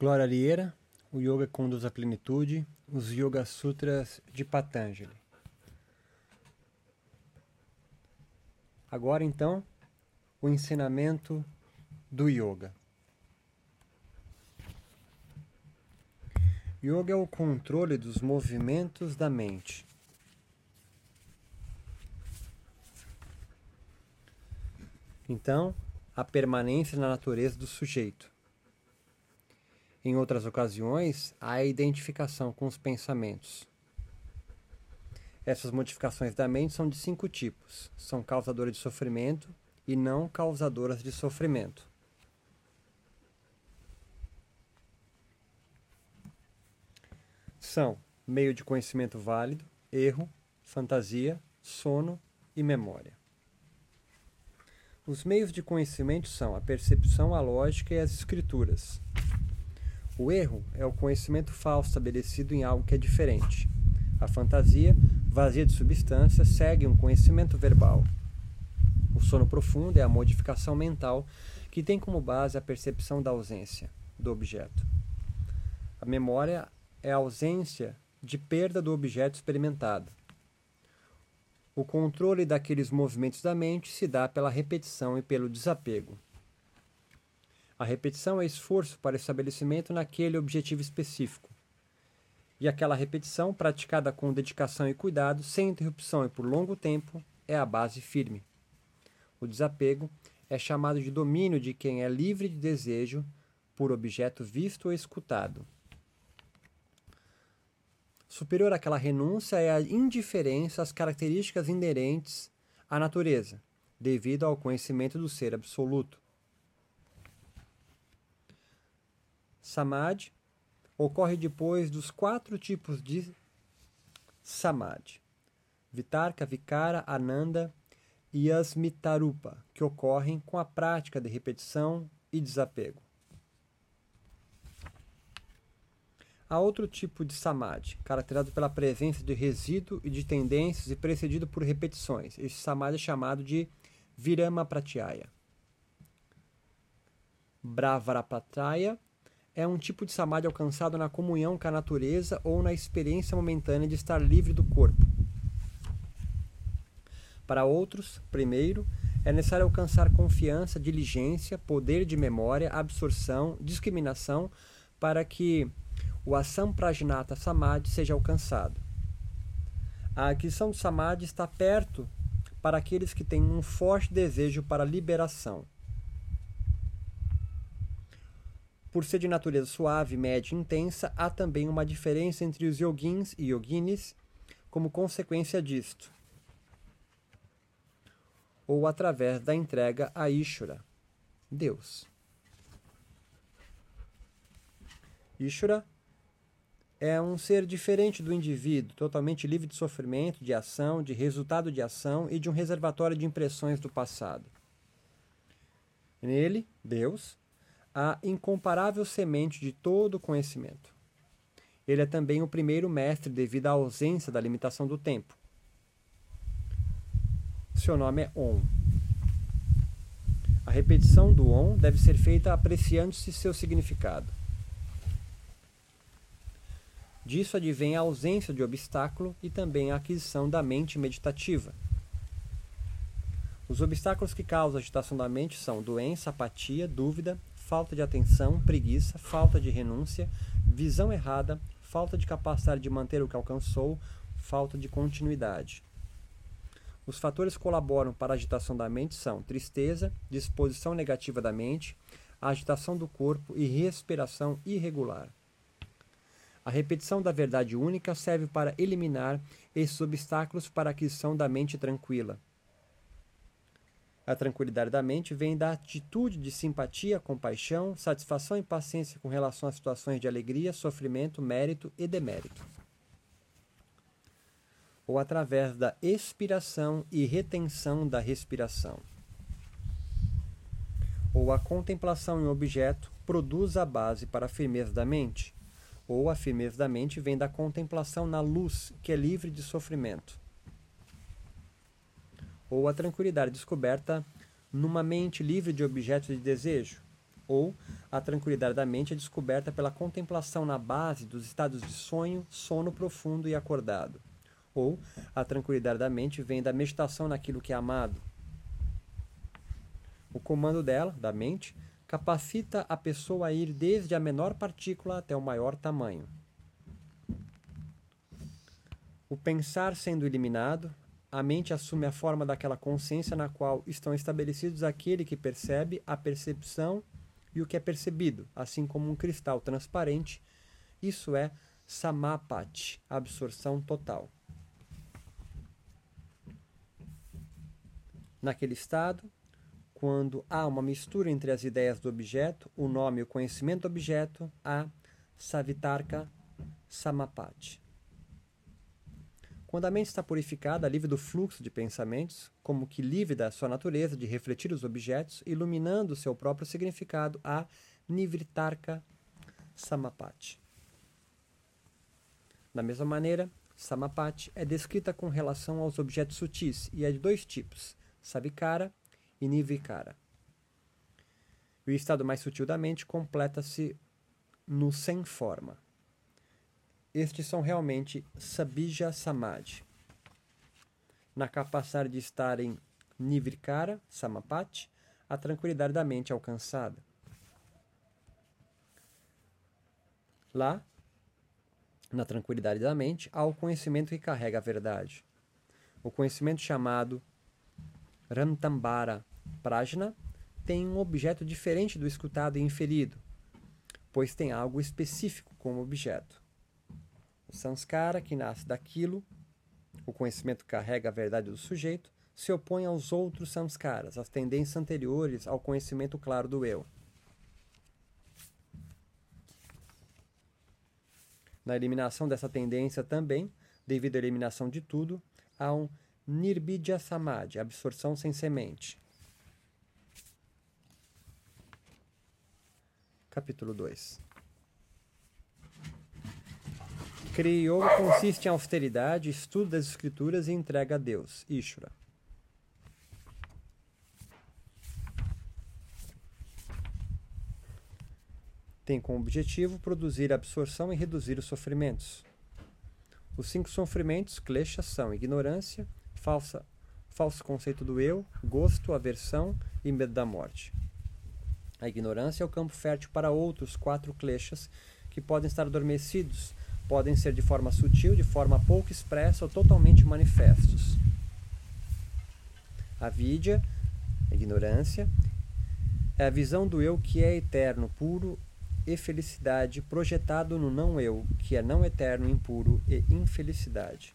Glória Liera, o Yoga conduz à plenitude, os Yoga Sutras de Patanjali. Agora então, o ensinamento do Yoga. Yoga é o controle dos movimentos da mente. Então, a permanência na natureza do sujeito. Em outras ocasiões, a identificação com os pensamentos. Essas modificações da mente são de cinco tipos: são causadoras de sofrimento e não causadoras de sofrimento. São meio de conhecimento válido, erro, fantasia, sono e memória. Os meios de conhecimento são a percepção, a lógica e as escrituras. O erro é o conhecimento falso estabelecido em algo que é diferente. A fantasia, vazia de substância, segue um conhecimento verbal. O sono profundo é a modificação mental que tem como base a percepção da ausência do objeto. A memória é a ausência de perda do objeto experimentado. O controle daqueles movimentos da mente se dá pela repetição e pelo desapego. A repetição é esforço para estabelecimento naquele objetivo específico. E aquela repetição, praticada com dedicação e cuidado, sem interrupção e por longo tempo, é a base firme. O desapego é chamado de domínio de quem é livre de desejo por objeto visto ou escutado. Superior àquela renúncia é a indiferença às características inerentes à natureza, devido ao conhecimento do ser absoluto. Samadhi ocorre depois dos quatro tipos de Samadhi: Vitarka, Vikara, Ananda e Asmitarupa, que ocorrem com a prática de repetição e desapego. Há outro tipo de samadhi, caracterizado pela presença de resíduo e de tendências e precedido por repetições. Esse samadhi é chamado de Virama Pratyaya. Bravarapataya é um tipo de samadhi alcançado na comunhão com a natureza ou na experiência momentânea de estar livre do corpo. Para outros, primeiro, é necessário alcançar confiança, diligência, poder de memória, absorção, discriminação, para que o Asamprajnata Samadhi seja alcançado. A aquisição do Samadhi está perto para aqueles que têm um forte desejo para liberação. Por ser de natureza suave, média e intensa, há também uma diferença entre os yogins e yoginis como consequência disto, ou através da entrega a Ishura, Deus. Ishura é um ser diferente do indivíduo, totalmente livre de sofrimento, de ação, de resultado de ação e de um reservatório de impressões do passado. Nele, Deus, a incomparável semente de todo o conhecimento. Ele é também o primeiro mestre devido à ausência da limitação do tempo. Seu nome é On. A repetição do On deve ser feita apreciando-se seu significado. Disso advém a ausência de obstáculo e também a aquisição da mente meditativa. Os obstáculos que causam a agitação da mente são doença, apatia, dúvida, falta de atenção, preguiça, falta de renúncia, visão errada, falta de capacidade de manter o que alcançou, falta de continuidade. Os fatores que colaboram para a agitação da mente são tristeza, disposição negativa da mente, agitação do corpo e respiração irregular. A repetição da verdade única serve para eliminar esses obstáculos para a aquisição da mente tranquila. A tranquilidade da mente vem da atitude de simpatia, compaixão, satisfação e paciência com relação às situações de alegria, sofrimento, mérito e demérito. Ou através da expiração e retenção da respiração. Ou a contemplação em objeto produz a base para a firmeza da mente, ou a firmeza da mente vem da contemplação na luz, que é livre de sofrimento ou a tranquilidade descoberta numa mente livre de objetos de desejo, ou a tranquilidade da mente é descoberta pela contemplação na base dos estados de sonho, sono profundo e acordado. Ou a tranquilidade da mente vem da meditação naquilo que é amado. O comando dela, da mente, capacita a pessoa a ir desde a menor partícula até o maior tamanho. O pensar sendo eliminado, a mente assume a forma daquela consciência na qual estão estabelecidos aquele que percebe, a percepção e o que é percebido, assim como um cristal transparente. Isso é samapati, absorção total. Naquele estado, quando há uma mistura entre as ideias do objeto, o nome e o conhecimento do objeto, há savitarka samapati. Quando a mente está purificada, livre do fluxo de pensamentos, como que livre da sua natureza de refletir os objetos, iluminando seu próprio significado, a Nivritarka Samapati. Da mesma maneira, Samapati é descrita com relação aos objetos sutis e é de dois tipos, Savikara e Nivikara. O estado mais sutil da mente completa-se no sem forma. Estes são realmente Sabija Samadhi. Na capacidade de estar em Nivrikara, Samapati, a tranquilidade da mente é alcançada. Lá, na tranquilidade da mente, há o conhecimento que carrega a verdade. O conhecimento chamado Rantambara Prajna tem um objeto diferente do escutado e inferido, pois tem algo específico como objeto. O samskara, que nasce daquilo, o conhecimento carrega a verdade do sujeito, se opõe aos outros samskaras, às tendências anteriores ao conhecimento claro do eu. Na eliminação dessa tendência também, devido à eliminação de tudo, há um nirbidya samadhi, absorção sem semente. Capítulo 2 Kriya Yoga consiste em austeridade, estudo das escrituras e entrega a Deus, Ishvara. Tem como objetivo produzir absorção e reduzir os sofrimentos. Os cinco sofrimentos, kleshas, são ignorância, falsa, falso conceito do eu, gosto, aversão e medo da morte. A ignorância é o campo fértil para outros quatro kleshas que podem estar adormecidos podem ser de forma sutil, de forma pouco expressa ou totalmente manifestos. A vidya, a ignorância, é a visão do eu que é eterno, puro e felicidade, projetado no não eu, que é não eterno, impuro e infelicidade.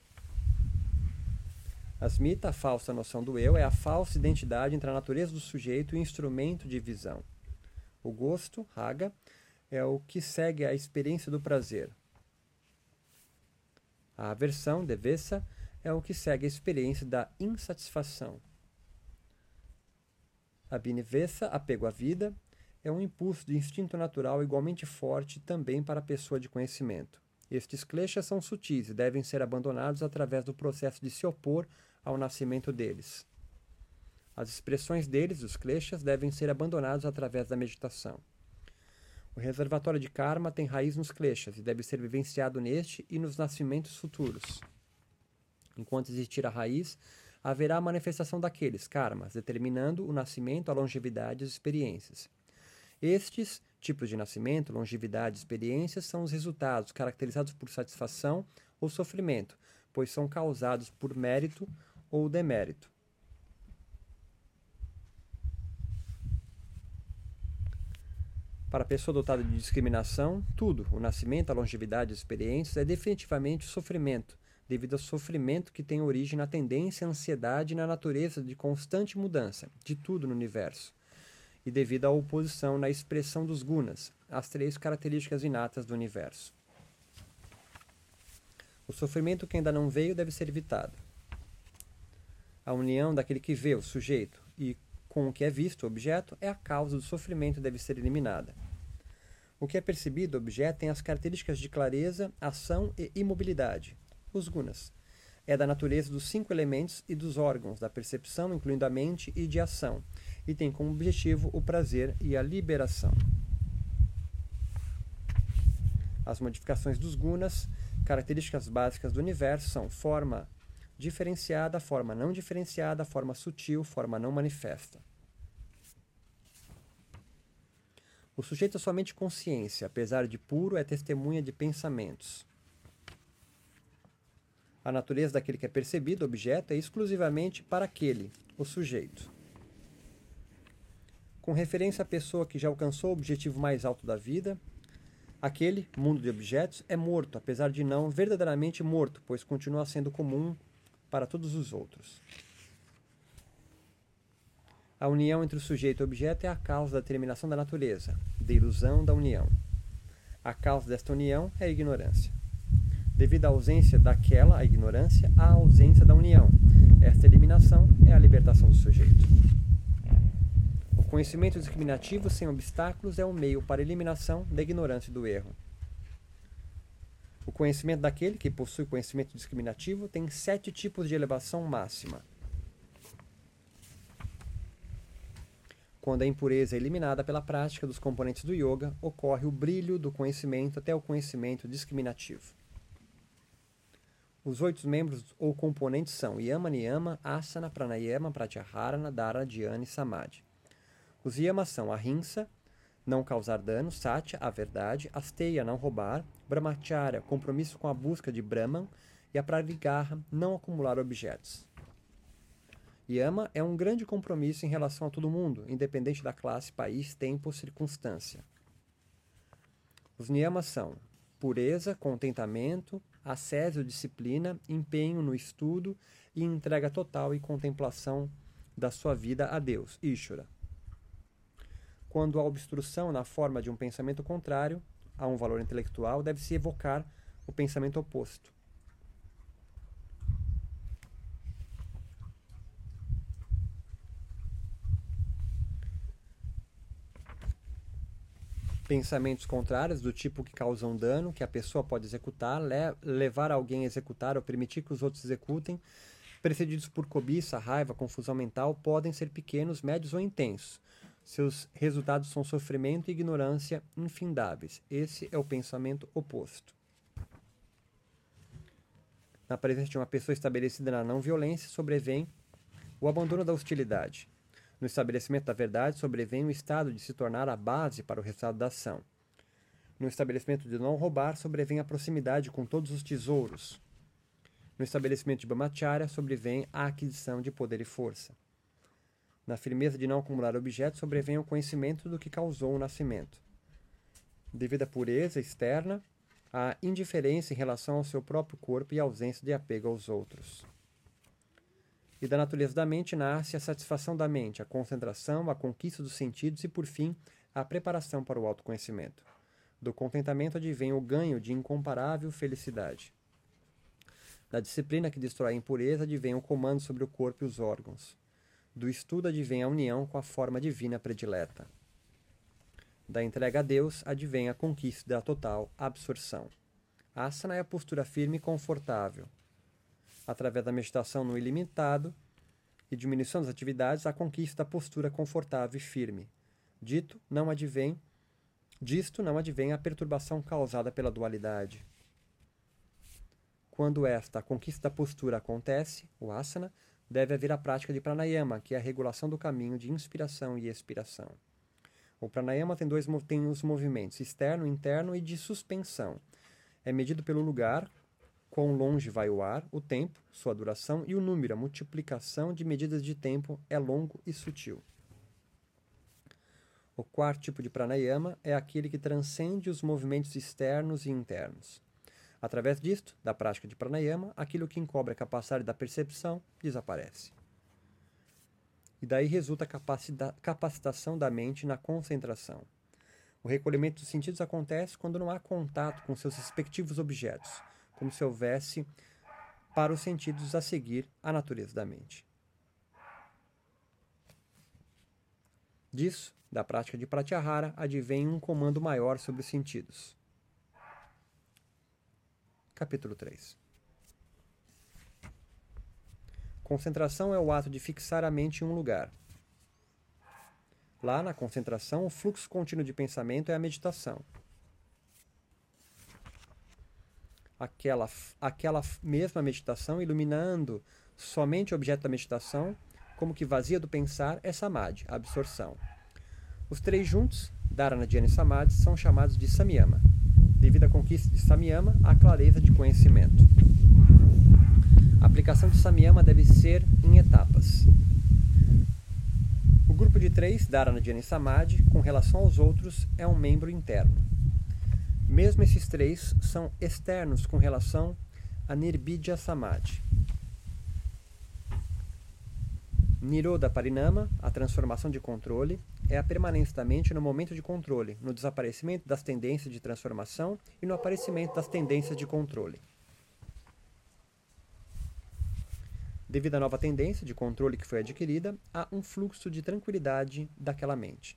Asmita, a falsa noção do eu, é a falsa identidade entre a natureza do sujeito e o instrumento de visão. O gosto, raga, é o que segue a experiência do prazer. A aversão, devessa, é o que segue a experiência da insatisfação. A binivessa, apego à vida, é um impulso de instinto natural igualmente forte também para a pessoa de conhecimento. Estes kleshas são sutis e devem ser abandonados através do processo de se opor ao nascimento deles. As expressões deles, os kleshas, devem ser abandonados através da meditação. O reservatório de karma tem raiz nos kleshas e deve ser vivenciado neste e nos nascimentos futuros. Enquanto existir a raiz, haverá a manifestação daqueles karmas, determinando o nascimento, a longevidade e as experiências. Estes tipos de nascimento, longevidade e experiências são os resultados caracterizados por satisfação ou sofrimento, pois são causados por mérito ou demérito. Para a pessoa dotada de discriminação, tudo, o nascimento, a longevidade, as experiências, é definitivamente sofrimento, devido ao sofrimento que tem origem na tendência à ansiedade e na natureza de constante mudança de tudo no universo, e devido à oposição na expressão dos gunas, as três características inatas do universo. O sofrimento que ainda não veio deve ser evitado. A união daquele que vê, o sujeito, e com o que é visto, o objeto, é a causa do sofrimento deve ser eliminada. O que é percebido, objeto, tem as características de clareza, ação e imobilidade, os gunas. É da natureza dos cinco elementos e dos órgãos da percepção, incluindo a mente, e de ação. e tem como objetivo o prazer e a liberação. As modificações dos gunas, características básicas do universo, são forma diferenciada, forma não diferenciada, forma sutil, forma não manifesta. O sujeito é somente consciência, apesar de puro, é testemunha de pensamentos. A natureza daquele que é percebido, objeto, é exclusivamente para aquele, o sujeito. Com referência à pessoa que já alcançou o objetivo mais alto da vida, aquele, mundo de objetos, é morto, apesar de não verdadeiramente morto, pois continua sendo comum para todos os outros. A união entre o sujeito e o objeto é a causa da terminação da natureza, da ilusão da união. A causa desta união é a ignorância. Devido à ausência daquela, a ignorância, há a ausência da união. Esta eliminação é a libertação do sujeito. O conhecimento discriminativo sem obstáculos é o meio para a eliminação da ignorância e do erro. O conhecimento daquele que possui conhecimento discriminativo tem sete tipos de elevação máxima. Quando a impureza é eliminada pela prática dos componentes do yoga, ocorre o brilho do conhecimento até o conhecimento discriminativo. Os oito membros ou componentes são Yama, Niyama, Asana, Pranayama, Pratyahara, Dharana, Dhyana e Samadhi. Os Yamas são Ahimsa, não causar dano, Satya, a verdade, Asteya, não roubar, Brahmacharya, compromisso com a busca de Brahman, e a Prarigarha, não acumular objetos. Yama é um grande compromisso em relação a todo mundo, independente da classe, país, tempo ou circunstância. Os niyamas são pureza, contentamento, ascésio, disciplina, empenho no estudo e entrega total e contemplação da sua vida a Deus, Ishvara. Quando há obstrução na forma de um pensamento contrário a um valor intelectual, deve-se evocar o pensamento oposto. Pensamentos contrários, do tipo que causam dano, que a pessoa pode executar, le levar alguém a executar ou permitir que os outros executem, precedidos por cobiça, raiva, confusão mental, podem ser pequenos, médios ou intensos. Seus resultados são sofrimento e ignorância infindáveis. Esse é o pensamento oposto. Na presença de uma pessoa estabelecida na não violência, sobrevém o abandono da hostilidade. No estabelecimento da verdade, sobrevém o estado de se tornar a base para o resultado da ação. No estabelecimento de não roubar, sobrevém a proximidade com todos os tesouros. No estabelecimento de Brahmacharya, sobrevém a aquisição de poder e força. Na firmeza de não acumular objetos, sobrevém o conhecimento do que causou o nascimento. Devido à pureza externa, a indiferença em relação ao seu próprio corpo e a ausência de apego aos outros. E da natureza da mente nasce a satisfação da mente, a concentração, a conquista dos sentidos e, por fim, a preparação para o autoconhecimento. Do contentamento advém o ganho de incomparável felicidade. Da disciplina que destrói a impureza advém o comando sobre o corpo e os órgãos. Do estudo advém a união com a forma divina predileta. Da entrega a Deus advém a conquista da total absorção. Asana é a postura firme e confortável através da meditação no ilimitado e diminuição das atividades, a conquista da postura confortável e firme. Dito não advém, disto não advém a perturbação causada pela dualidade. Quando esta conquista da postura acontece, o asana, deve haver a prática de pranayama, que é a regulação do caminho de inspiração e expiração. O pranayama tem dois tem os movimentos externo, interno e de suspensão. É medido pelo lugar, quão longe vai o ar, o tempo, sua duração e o número, a multiplicação de medidas de tempo é longo e sutil. O quarto tipo de pranayama é aquele que transcende os movimentos externos e internos. Através disto, da prática de pranayama, aquilo que encobre a capacidade da percepção desaparece. E daí resulta a capacitação da mente na concentração. O recolhimento dos sentidos acontece quando não há contato com seus respectivos objetos, como se houvesse para os sentidos a seguir a natureza da mente. Disso, da prática de Pratyahara, advém um comando maior sobre os sentidos. Capítulo 3 Concentração é o ato de fixar a mente em um lugar. Lá na concentração, o fluxo contínuo de pensamento é a meditação. Aquela, aquela mesma meditação iluminando somente o objeto da meditação, como que vazia do pensar, é samadhi, absorção. Os três juntos, dharana, dhyana e samadhi, são chamados de samyama, devido à conquista de samyama, a clareza de conhecimento. A aplicação de samyama deve ser em etapas. O grupo de três, dharana, dhyana e samadhi, com relação aos outros, é um membro interno. Mesmo esses três são externos com relação a Nirbidya Samadhi. Niroda Parinama, a transformação de controle, é a permanência da mente no momento de controle, no desaparecimento das tendências de transformação e no aparecimento das tendências de controle. Devido à nova tendência de controle que foi adquirida, há um fluxo de tranquilidade daquela mente.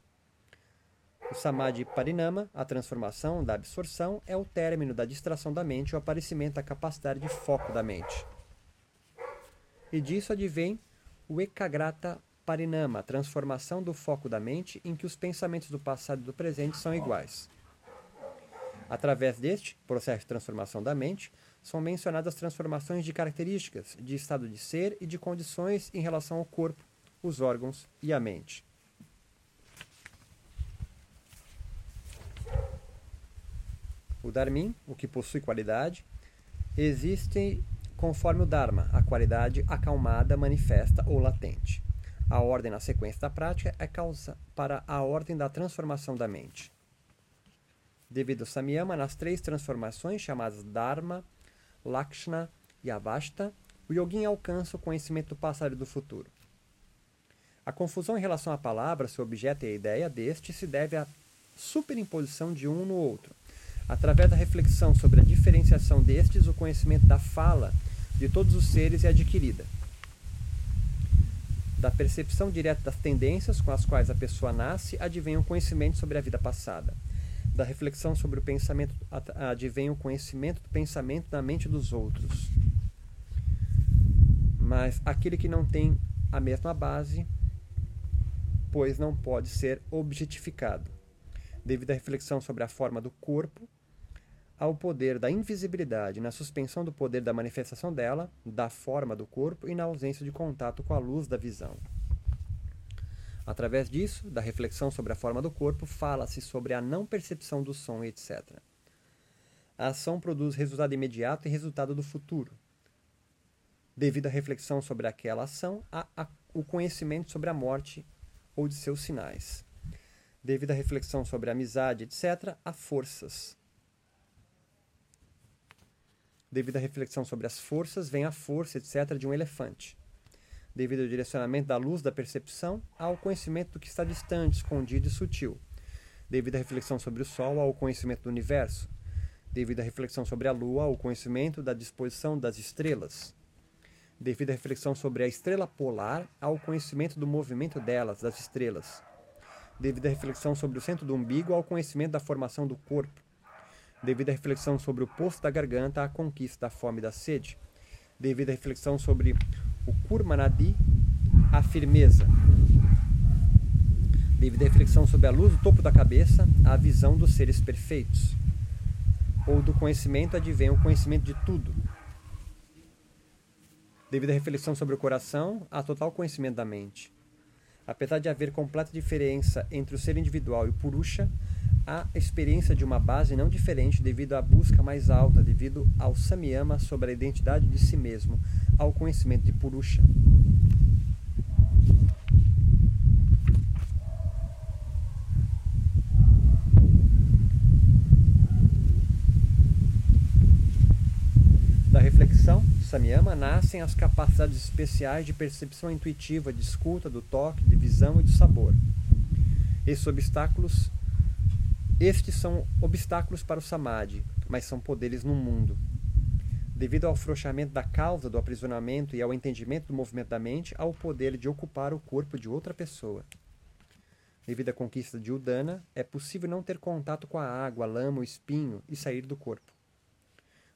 O Samadhi Parinama, a transformação da absorção, é o término da distração da mente o aparecimento da capacidade de foco da mente. E disso advém o Ekagrata Parinama, transformação do foco da mente em que os pensamentos do passado e do presente são iguais. Através deste processo de transformação da mente, são mencionadas transformações de características, de estado de ser e de condições em relação ao corpo, os órgãos e a mente. O Dharmin, o que possui qualidade, existe conforme o Dharma, a qualidade acalmada, manifesta ou latente. A ordem na sequência da prática é causa para a ordem da transformação da mente. Devido ao Samyama, nas três transformações chamadas Dharma, Lakshana e Avasta, o yogin alcança o conhecimento do passado e do futuro. A confusão em relação à palavra, seu objeto e a ideia deste se deve à superimposição de um no outro. Através da reflexão sobre a diferenciação destes, o conhecimento da fala de todos os seres é adquirida. Da percepção direta das tendências com as quais a pessoa nasce, advém o conhecimento sobre a vida passada. Da reflexão sobre o pensamento, advém o conhecimento do pensamento na mente dos outros. Mas aquele que não tem a mesma base, pois não pode ser objetificado. Devido à reflexão sobre a forma do corpo, ao poder da invisibilidade, na suspensão do poder da manifestação dela, da forma do corpo e na ausência de contato com a luz da visão. Através disso, da reflexão sobre a forma do corpo, fala-se sobre a não percepção do som, etc. A ação produz resultado imediato e resultado do futuro. Devido à reflexão sobre aquela ação, há o conhecimento sobre a morte ou de seus sinais. Devido à reflexão sobre a amizade, etc., há forças Devido à reflexão sobre as forças, vem a força, etc., de um elefante. Devido ao direcionamento da luz da percepção, há o conhecimento do que está distante, escondido e sutil. Devido à reflexão sobre o Sol, há o conhecimento do universo. Devido à reflexão sobre a Lua, há o conhecimento da disposição das estrelas. Devido à reflexão sobre a estrela polar, há o conhecimento do movimento delas, das estrelas. Devido à reflexão sobre o centro do umbigo, há o conhecimento da formação do corpo devido à reflexão sobre o poço da garganta, a conquista da fome e da sede, devido à reflexão sobre o Kurmanadi, a firmeza, devido à reflexão sobre a luz do topo da cabeça, a visão dos seres perfeitos, ou do conhecimento advém o conhecimento de tudo. Devido à reflexão sobre o coração, há total conhecimento da mente. Apesar de haver completa diferença entre o ser individual e o Purusha, a experiência de uma base não diferente devido à busca mais alta, devido ao samyama sobre a identidade de si mesmo, ao conhecimento de Purusha. Da reflexão, samyama, nascem as capacidades especiais de percepção intuitiva, de escuta, do toque, de visão e de sabor. Esses obstáculos estes são obstáculos para o samadhi, mas são poderes no mundo. Devido ao afrouxamento da causa do aprisionamento e ao entendimento do movimento da mente, há o poder de ocupar o corpo de outra pessoa. Devido à conquista de Udana, é possível não ter contato com a água, a lama, o espinho e sair do corpo.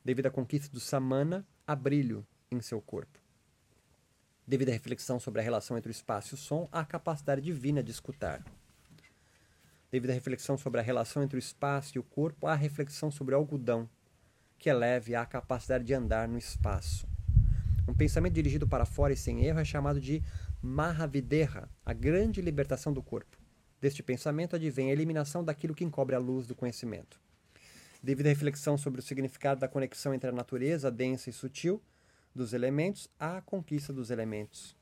Devido à conquista do Samana, há brilho em seu corpo. Devido à reflexão sobre a relação entre o espaço e o som, há a capacidade divina de escutar. Devido à reflexão sobre a relação entre o espaço e o corpo, há reflexão sobre o algodão, que eleve a capacidade de andar no espaço. Um pensamento dirigido para fora e sem erro é chamado de Mahavideha, a grande libertação do corpo. Deste pensamento advém a eliminação daquilo que encobre a luz do conhecimento. Devido à reflexão sobre o significado da conexão entre a natureza densa e sutil dos elementos, há a conquista dos elementos.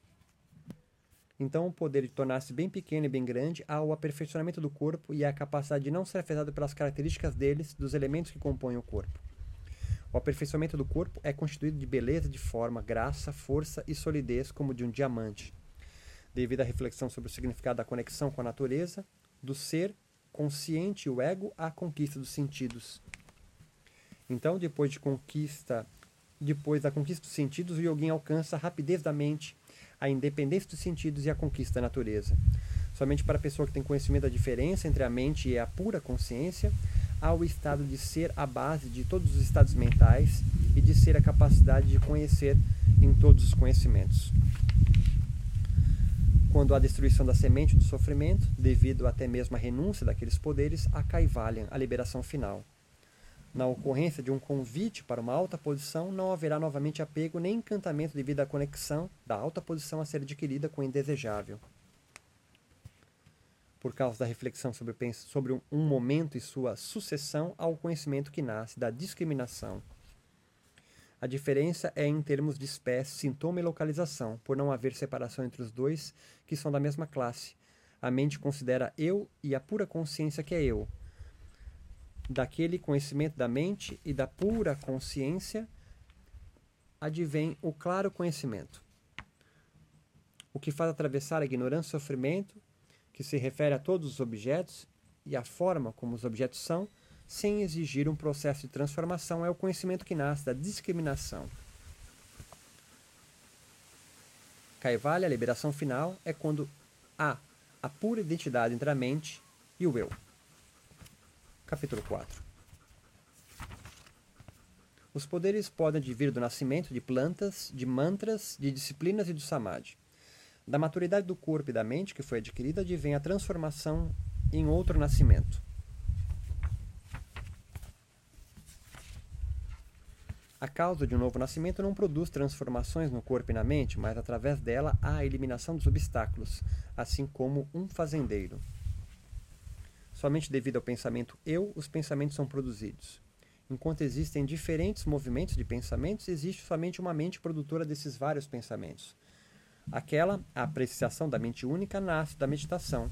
Então, o poder de tornar-se bem pequeno e bem grande há o aperfeiçoamento do corpo e a capacidade de não ser afetado pelas características deles, dos elementos que compõem o corpo. O aperfeiçoamento do corpo é constituído de beleza de forma, graça, força e solidez, como de um diamante. Devido à reflexão sobre o significado da conexão com a natureza, do ser consciente o ego à conquista dos sentidos. Então, depois de conquista, depois da conquista dos sentidos, o yogin alcança a rapidez da mente a independência dos sentidos e a conquista da natureza. Somente para a pessoa que tem conhecimento da diferença entre a mente e a pura consciência, há o estado de ser a base de todos os estados mentais e de ser a capacidade de conhecer em todos os conhecimentos. Quando há destruição da semente do sofrimento, devido até mesmo à renúncia daqueles poderes, há Kaivalya, a liberação final. Na ocorrência de um convite para uma alta posição, não haverá novamente apego nem encantamento devido à conexão da alta posição a ser adquirida com o indesejável. Por causa da reflexão sobre, sobre um momento e sua sucessão ao conhecimento que nasce da discriminação. A diferença é em termos de espécie, sintoma e localização, por não haver separação entre os dois, que são da mesma classe. A mente considera eu e a pura consciência que é eu, daquele conhecimento da mente e da pura consciência advém o claro conhecimento. O que faz atravessar a ignorância e sofrimento, que se refere a todos os objetos e a forma como os objetos são, sem exigir um processo de transformação, é o conhecimento que nasce da discriminação. Kaivalya, a liberação final, é quando há a pura identidade entre a mente e o eu. Capítulo 4 Os poderes podem advir do nascimento de plantas, de mantras, de disciplinas e do samadhi. Da maturidade do corpo e da mente que foi adquirida advém a transformação em outro nascimento. A causa de um novo nascimento não produz transformações no corpo e na mente, mas através dela há a eliminação dos obstáculos, assim como um fazendeiro. Somente devido ao pensamento eu, os pensamentos são produzidos. Enquanto existem diferentes movimentos de pensamentos, existe somente uma mente produtora desses vários pensamentos. Aquela, a apreciação da mente única, nasce da meditação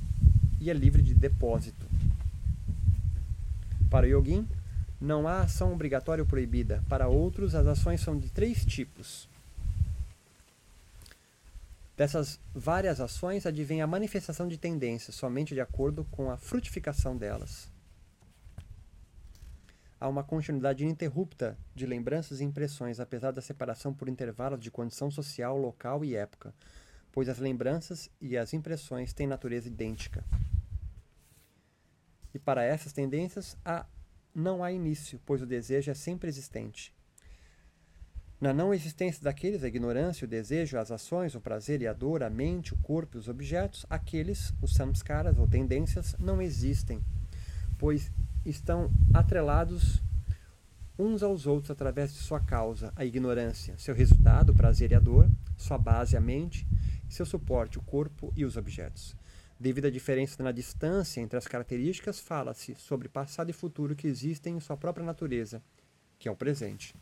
e é livre de depósito. Para o yogin, não há ação obrigatória ou proibida. Para outros, as ações são de três tipos. Dessas várias ações advém a manifestação de tendências, somente de acordo com a frutificação delas. Há uma continuidade ininterrupta de lembranças e impressões, apesar da separação por intervalos de condição social, local e época, pois as lembranças e as impressões têm natureza idêntica. E para essas tendências há, não há início, pois o desejo é sempre existente. Na não existência daqueles, a ignorância, o desejo, as ações, o prazer e a dor, a mente, o corpo e os objetos, aqueles, os samskaras ou tendências, não existem, pois estão atrelados uns aos outros através de sua causa, a ignorância, seu resultado, o prazer e a dor, sua base, a mente, seu suporte, o corpo e os objetos. Devido à diferença na distância entre as características, fala-se sobre passado e futuro que existem em sua própria natureza, que é o presente.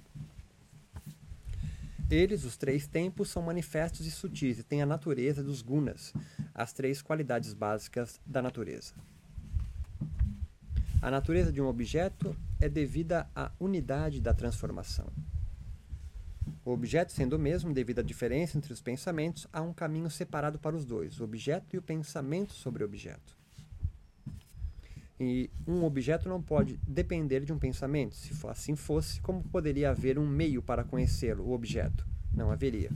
Eles, os três tempos, são manifestos e sutis e têm a natureza dos gunas, as três qualidades básicas da natureza. A natureza de um objeto é devida à unidade da transformação. O objeto sendo o mesmo, devido à diferença entre os pensamentos, há um caminho separado para os dois, o objeto e o pensamento sobre o objeto. E um objeto não pode depender de um pensamento. Se assim fosse, como poderia haver um meio para conhecê-lo, o objeto? Não haveria.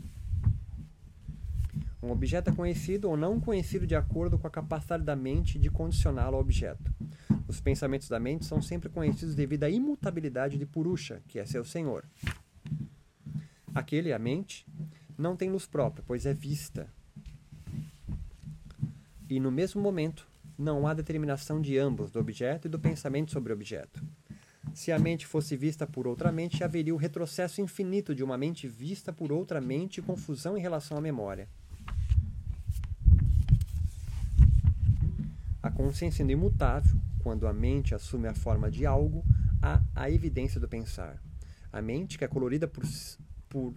Um objeto é conhecido ou não conhecido de acordo com a capacidade da mente de condicioná-lo ao objeto. Os pensamentos da mente são sempre conhecidos devido à imutabilidade de Purusha, que é seu senhor. Aquele, a mente, não tem luz própria, pois é vista. E no mesmo momento, não há determinação de ambos, do objeto e do pensamento sobre o objeto. Se a mente fosse vista por outra mente, haveria o retrocesso infinito de uma mente vista por outra mente e confusão em relação à memória. A consciência sendo imutável, quando a mente assume a forma de algo, há a evidência do pensar. A mente, que é colorida por, por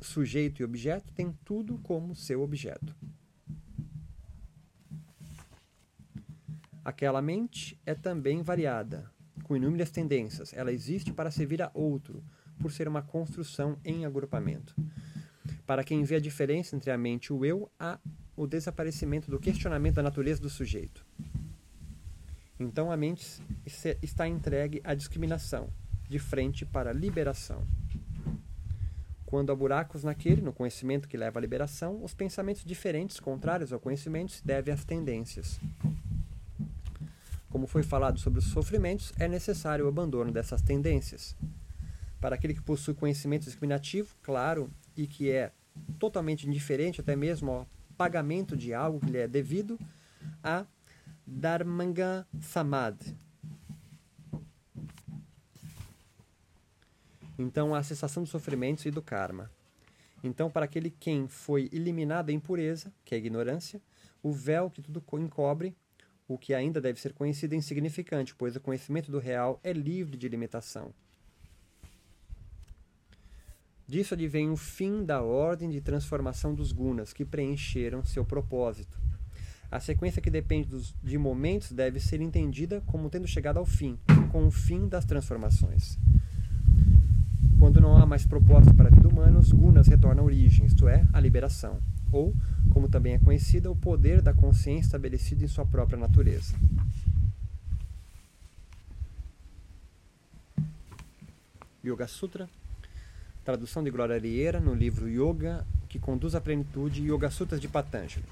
sujeito e objeto, tem tudo como seu objeto. Aquela mente é também variada, com inúmeras tendências. Ela existe para servir a outro, por ser uma construção em agrupamento. Para quem vê a diferença entre a mente e o eu, há o desaparecimento do questionamento da natureza do sujeito. Então a mente está entregue à discriminação, de frente para a liberação. Quando há buracos naquele, no conhecimento que leva à liberação, os pensamentos diferentes, contrários ao conhecimento, se devem às tendências. Como foi falado sobre os sofrimentos, é necessário o abandono dessas tendências. Para aquele que possui conhecimento discriminativo, claro, e que é totalmente indiferente até mesmo ao pagamento de algo que lhe é devido, há Dharmanga Samad. Então, a cessação dos sofrimentos e do karma. Então, para aquele quem foi eliminado a impureza, que é a ignorância, o véu que tudo encobre, o que ainda deve ser conhecido é insignificante, pois o conhecimento do real é livre de limitação. Disso advém o fim da ordem de transformação dos gunas, que preencheram seu propósito. A sequência que depende dos, de momentos deve ser entendida como tendo chegado ao fim, com o fim das transformações. Quando não há mais propósito para a vida humana, os gunas retornam à origem, isto é, à liberação, ou, como também é conhecida, o poder da consciência estabelecido em sua própria natureza. Yoga Sutra, tradução de Glória Arieira no livro Yoga, que conduz à plenitude Yoga Sutras de Patanjali.